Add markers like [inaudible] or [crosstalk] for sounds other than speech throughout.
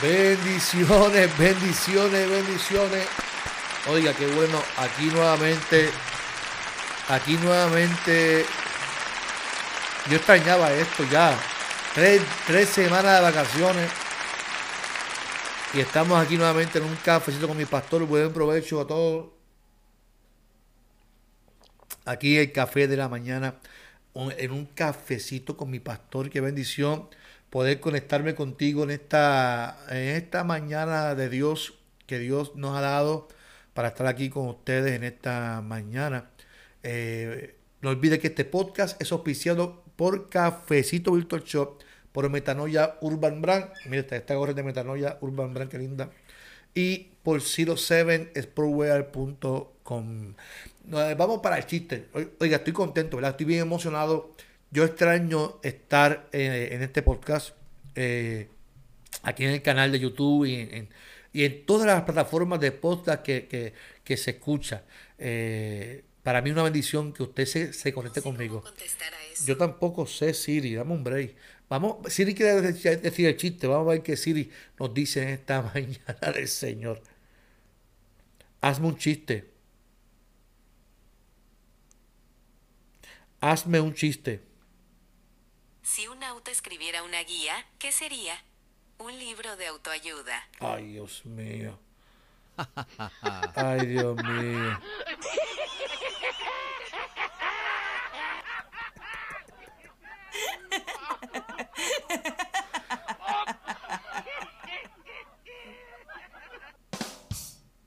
Bendiciones, bendiciones, bendiciones. Oiga, qué bueno. Aquí nuevamente, aquí nuevamente. Yo extrañaba esto ya. Tres, tres semanas de vacaciones. Y estamos aquí nuevamente en un cafecito con mi pastor. Buen provecho a todos. Aquí el café de la mañana. En un cafecito con mi pastor. Qué bendición poder conectarme contigo en esta, en esta mañana de Dios que Dios nos ha dado para estar aquí con ustedes en esta mañana. Eh, no olvide que este podcast es auspiciado por Cafecito Virtual Shop, por Metanoia Urban Brand. Mira, esta, gorra de Metanoia Urban Brand, qué linda. Y por 07sportwear.com. Vamos para el chiste. Oiga, estoy contento. Estoy bien emocionado yo extraño estar eh, en este podcast, eh, aquí en el canal de YouTube y en, y en todas las plataformas de podcast que, se escucha. Eh, para mí es una bendición que usted se, se conecte conmigo. Yo tampoco sé Siri, dame un break. Vamos, Siri quiere decir el chiste, vamos a ver qué Siri nos dice en esta [laughs] mañana del Señor. Hazme un chiste. Hazme un chiste. Una guía, ¿qué sería? Un libro de autoayuda. Ay, Dios mío. Ay, Dios mío.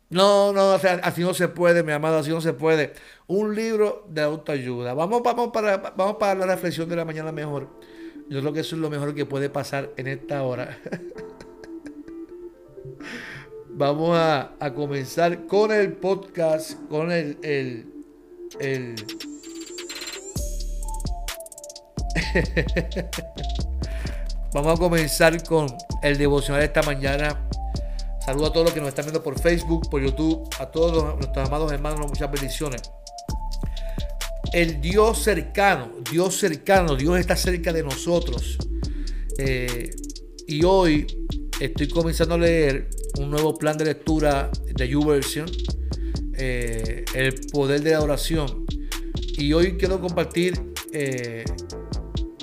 No, no, así no se puede, mi amado, así no se puede. Un libro de autoayuda. Vamos, vamos, para, vamos para la reflexión de la mañana mejor. Yo creo que eso es lo mejor que puede pasar en esta hora. [laughs] Vamos a, comenzar con el podcast, con el, el, el [laughs] Vamos a comenzar con el devocional de esta mañana. Saludo a todos los que nos están viendo por Facebook, por YouTube, a todos nuestros amados hermanos, muchas bendiciones el Dios cercano, Dios cercano, Dios está cerca de nosotros. Eh, y hoy estoy comenzando a leer un nuevo plan de lectura de YouVersion, eh, El poder de la oración. Y hoy quiero compartir eh,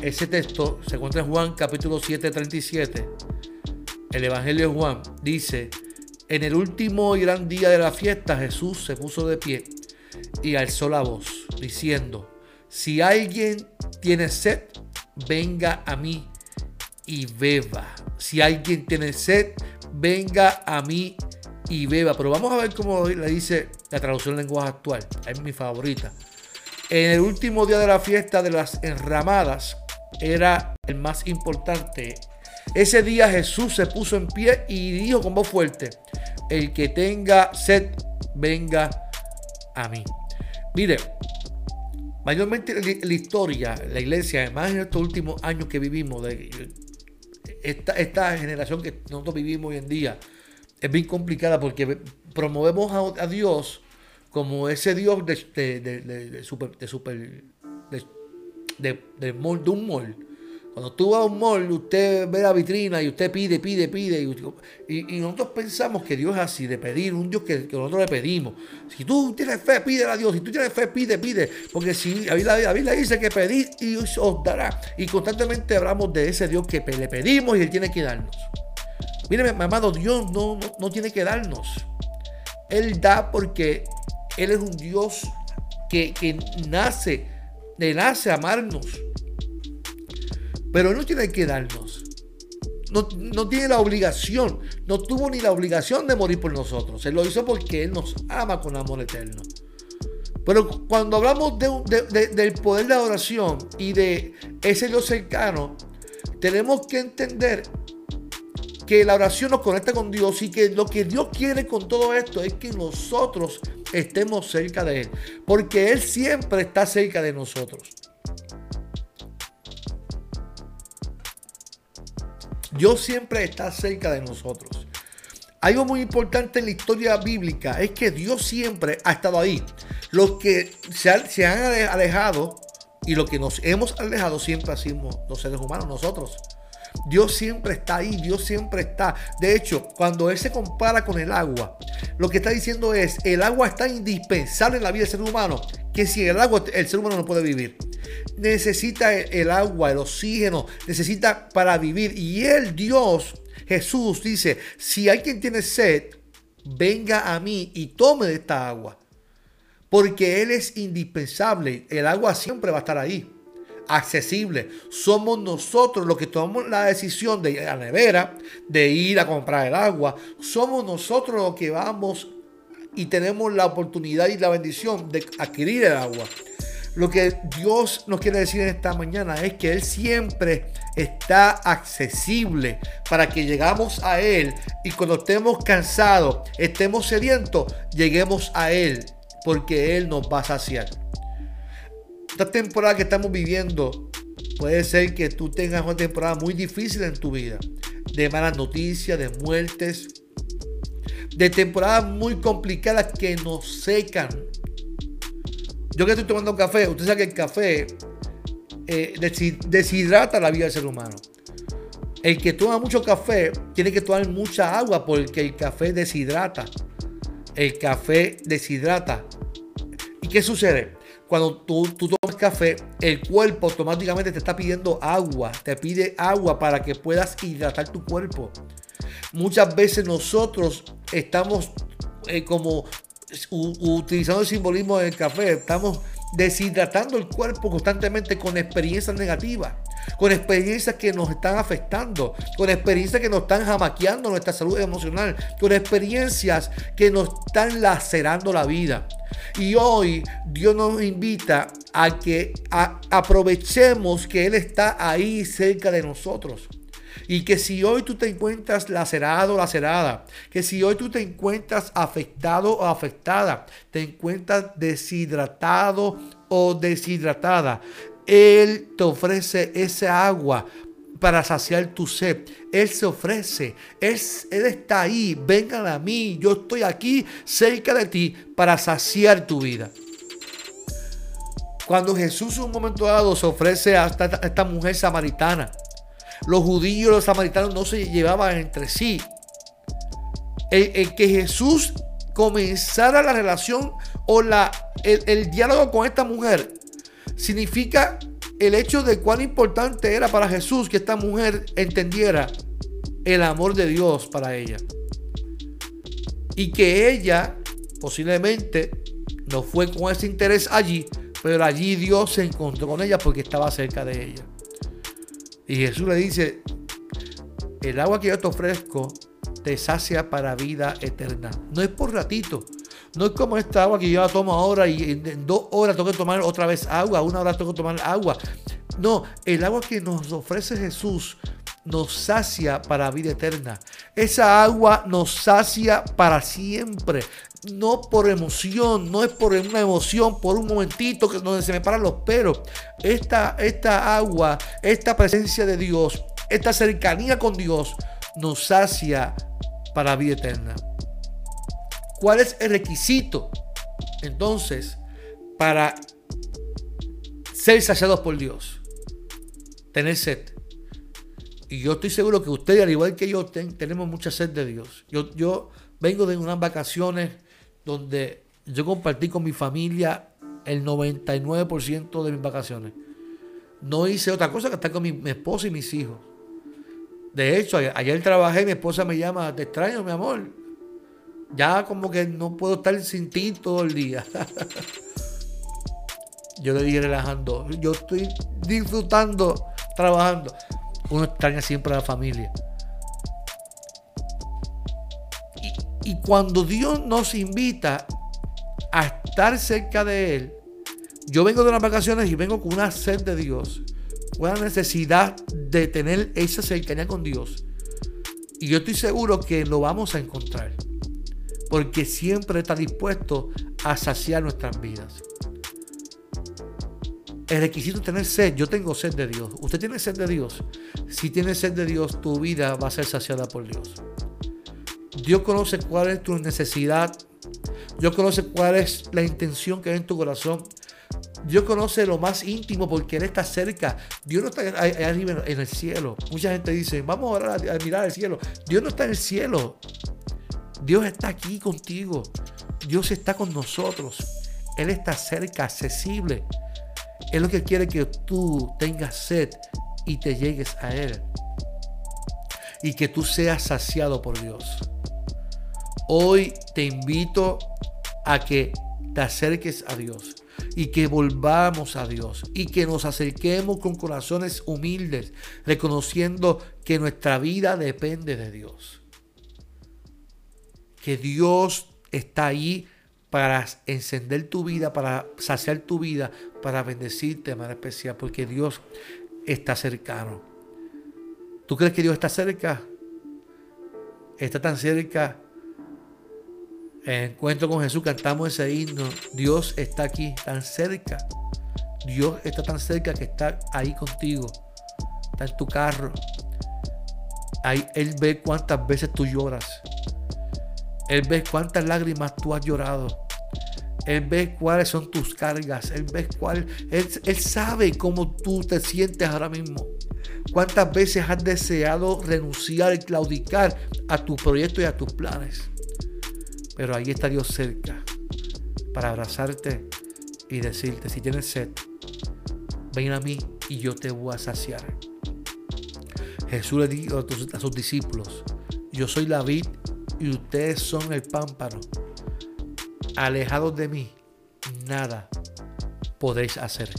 ese texto, se encuentra en Juan capítulo 7, 37. El Evangelio de Juan dice, en el último y gran día de la fiesta Jesús se puso de pie y alzó la voz, diciendo, si alguien tiene sed, venga a mí y beba. Si alguien tiene sed, venga a mí y beba. Pero vamos a ver cómo le dice la traducción en lenguaje actual. Es mi favorita. En el último día de la fiesta de las enramadas era el más importante. Ese día Jesús se puso en pie y dijo con voz fuerte, el que tenga sed, venga a mí. Mire, mayormente la historia, la iglesia, además en estos últimos años que vivimos, de esta, esta generación que nosotros vivimos hoy en día, es bien complicada porque promovemos a, Dios como ese Dios de, de, de, de super, de, super, de, de, un mall cuando tú vas a un mall, usted ve la vitrina y usted pide, pide, pide. Y, nosotros pensamos que Dios es así, de pedir, un Dios que, nosotros le pedimos. Si tú tienes fe, pídele a Dios. Si tú tienes fe, pide, pide. Porque si la Biblia dice que pedid y os dará. Y constantemente hablamos de ese Dios que le pedimos y Él tiene que darnos. Mire, mi amado, Dios no, no, no tiene que darnos. Él da porque Él es un Dios que, que nace, le nace amarnos. Pero no tiene que darnos. No, tiene la obligación, no tuvo ni la obligación de morir por nosotros. Él lo hizo porque Él nos ama con amor eterno. Pero cuando hablamos del poder de la oración y de ese Dios cercano, tenemos que entender que la oración nos conecta con Dios y que lo que Dios quiere con todo esto es que nosotros estemos cerca de Él. Porque Él siempre está cerca de nosotros. Dios siempre está cerca de nosotros. Algo muy importante en la historia bíblica es que Dios siempre ha estado ahí. Los que se, han alejado y los que nos hemos alejado siempre sido los seres humanos, nosotros. Dios siempre está ahí, Dios siempre está. De hecho, cuando Él se compara con el agua, lo que está diciendo es, el agua está indispensable en la vida del ser humano, que sin el agua el ser humano no puede vivir. Necesita el agua, el oxígeno, necesita para vivir. Y el Dios Jesús dice, si alguien tiene sed, venga a mí y tome de esta agua. Porque Él es indispensable. El agua siempre va a estar ahí. Accesible. Somos nosotros los que tomamos la decisión de ir a la nevera, de ir a comprar el agua. Somos nosotros los que vamos y tenemos la oportunidad y la bendición de adquirir el agua. Lo que Dios nos quiere decir en esta mañana es que Él siempre está accesible para que llegamos a Él y cuando estemos cansados, estemos sedientos, lleguemos a Él porque Él nos va a saciar. Esta temporada que estamos viviendo puede ser que tú tengas una temporada muy difícil en tu vida, de malas noticias, de muertes, de temporadas muy complicadas que nos secan, yo que estoy tomando café, usted sabe que el café eh, deshidrata la vida del ser humano. El que toma mucho café tiene que tomar mucha agua porque el café deshidrata. El café deshidrata. ¿Y qué sucede? Cuando tú, tú, tomas café, el cuerpo automáticamente te está pidiendo agua. Te pide agua para que puedas hidratar tu cuerpo. Muchas veces nosotros estamos eh, como utilizando el simbolismo del café, estamos deshidratando el cuerpo constantemente con experiencias negativas, con experiencias que nos están afectando, con experiencias que nos están jamaqueando nuestra salud emocional, con experiencias que nos están lacerando la vida. Y hoy Dios nos invita a que aprovechemos que Él está ahí cerca de nosotros. Y que si hoy tú te encuentras lacerado o lacerada, que si hoy tú te encuentras afectado o afectada, te encuentras deshidratado o deshidratada, Él te ofrece esa agua para saciar tu sed. Él se ofrece. Él, él, está ahí. Vengan a mí. Yo estoy aquí cerca de ti para saciar tu vida. Cuando Jesús un momento dado se ofrece a esta mujer samaritana los judíos y los samaritanos no se llevaban entre sí. El, que Jesús comenzara la relación o la, el, diálogo con esta mujer significa el hecho de cuán importante era para Jesús que esta mujer entendiera el amor de Dios para ella. Y que ella posiblemente no fue con ese interés allí, pero allí Dios se encontró con ella porque estaba cerca de ella. Y Jesús le dice, el agua que yo te ofrezco te sacia para vida eterna. No es por ratito. No es como esta agua que yo tomo ahora y en dos horas tengo que tomar otra vez agua, una hora tengo que tomar agua. No, el agua que nos ofrece Jesús nos sacia para vida eterna. Esa agua nos sacia para siempre. No por emoción, no es por una emoción, por un momentito que donde se me paran los pelos. Esta, esta agua, esta presencia de Dios, esta cercanía con Dios nos sacia para vida eterna. ¿Cuál es el requisito entonces para ser saciados por Dios? Tener sed. Y yo estoy seguro que usted, al igual que yo, tenemos mucha sed de Dios. Yo, yo vengo de unas vacaciones donde yo compartí con mi familia el 99% de mis vacaciones. No hice otra cosa que estar con mi, esposa y mis hijos. De hecho, ayer, trabajé, mi esposa me llama, te extraño, mi amor. Ya como que no puedo estar sin ti todo el día. [laughs] yo le dije relajando, yo estoy disfrutando trabajando uno extraña siempre a la familia. Y, cuando Dios nos invita a estar cerca de Él, yo vengo de las vacaciones y vengo con una sed de Dios, una necesidad de tener esa cercanía con Dios. Y yo estoy seguro que lo vamos a encontrar. Porque siempre está dispuesto a saciar nuestras vidas. El requisito es tener sed. Yo tengo sed de Dios. ¿Usted tiene sed de Dios? Si tiene sed de Dios, tu vida va a ser saciada por Dios. Dios conoce cuál es tu necesidad. Dios conoce cuál es la intención que hay en tu corazón. Dios conoce lo más íntimo porque Él está cerca. Dios no está arriba en el cielo. Mucha gente dice, vamos a, a mirar al cielo. Dios no está en el cielo. Dios está aquí contigo. Dios está con nosotros. Él está cerca, accesible. Es lo que quiere que tú tengas sed y te llegues a Él. Y que tú seas saciado por Dios. Hoy te invito a que te acerques a Dios y que volvamos a Dios y que nos acerquemos con corazones humildes, reconociendo que nuestra vida depende de Dios. Que Dios está ahí para encender tu vida, para saciar tu vida, para bendecirte de manera especial, porque Dios está cercano. ¿Tú crees que Dios está cerca? Está tan cerca. En encuentro con Jesús cantamos ese himno. Dios está aquí, tan cerca. Dios está tan cerca que está ahí contigo. Está en tu carro. Ahí, él ve cuántas veces tú lloras. Él ve cuántas lágrimas tú has llorado. Él ve cuáles son tus cargas. Él ve cuál. Él, sabe cómo tú te sientes ahora mismo. Cuántas veces has deseado renunciar y claudicar a tu proyecto y a tus planes. Pero ahí está Dios cerca para abrazarte y decirte, si tienes sed, ven a mí y yo te voy a saciar. Jesús le dijo a sus discípulos, yo soy la vid y ustedes son el pámpano. Alejados de mí, nada podéis hacer.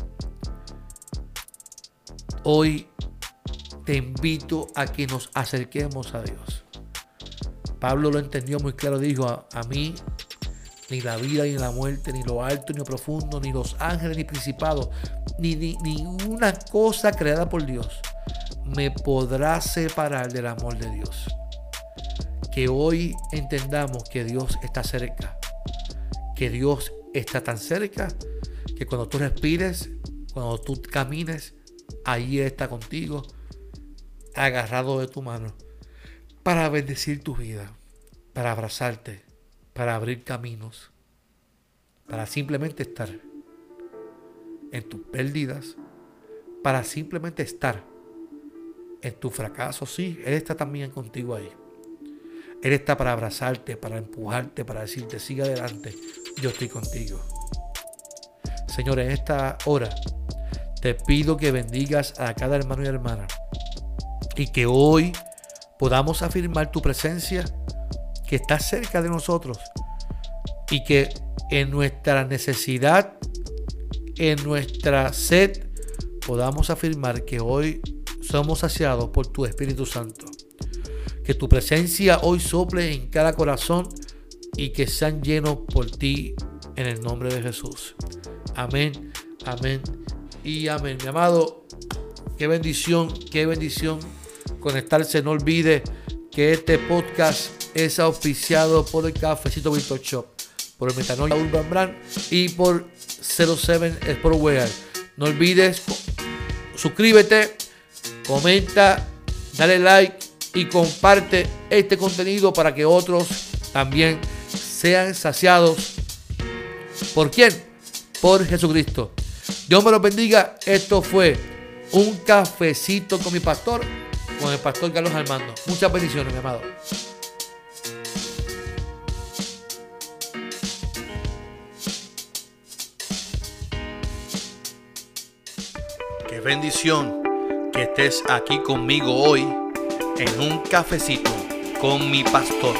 Hoy te invito a que nos acerquemos a Dios. Pablo lo entendió muy claro, dijo, a, mí ni la vida ni la muerte, ni lo alto ni lo profundo, ni los ángeles ni principados, ni, ni ninguna cosa creada por Dios me podrá separar del amor de Dios que hoy entendamos que Dios está cerca, que Dios está tan cerca que cuando tú respires, cuando tú camines, ahí está contigo, agarrado de tu mano, para bendecir tu vida, para abrazarte, para abrir caminos, para simplemente estar en tus pérdidas, para simplemente estar en tu fracaso. Sí, Él está también contigo ahí. Él está para abrazarte, para empujarte, para decirte, sigue adelante, yo estoy contigo. Señor, en esta hora te pido que bendigas a cada hermano y hermana y que hoy podamos afirmar tu presencia que está cerca de nosotros y que en nuestra necesidad, en nuestra sed, podamos afirmar que hoy somos saciados por tu Espíritu Santo. Que tu presencia hoy sople en cada corazón y que sean llenos por ti en el nombre de Jesús. Amén, amén y amén. Mi amado, qué bendición, qué bendición conectarse. No olvide que este podcast es auspiciado por el Cafecito Virtual Shop, por el Metanoia Urban Brand y por 07 Sportwear. No olvides, suscríbete, comenta, dale like y comparte este contenido para que otros también sean saciados. ¿Por quién? Por Jesucristo. Dios me los bendiga. Esto fue un cafecito con mi pastor, con el pastor Carlos Armando. Muchas bendiciones, mi amado. Qué bendición que estés aquí conmigo hoy en un cafecito con mi pastor.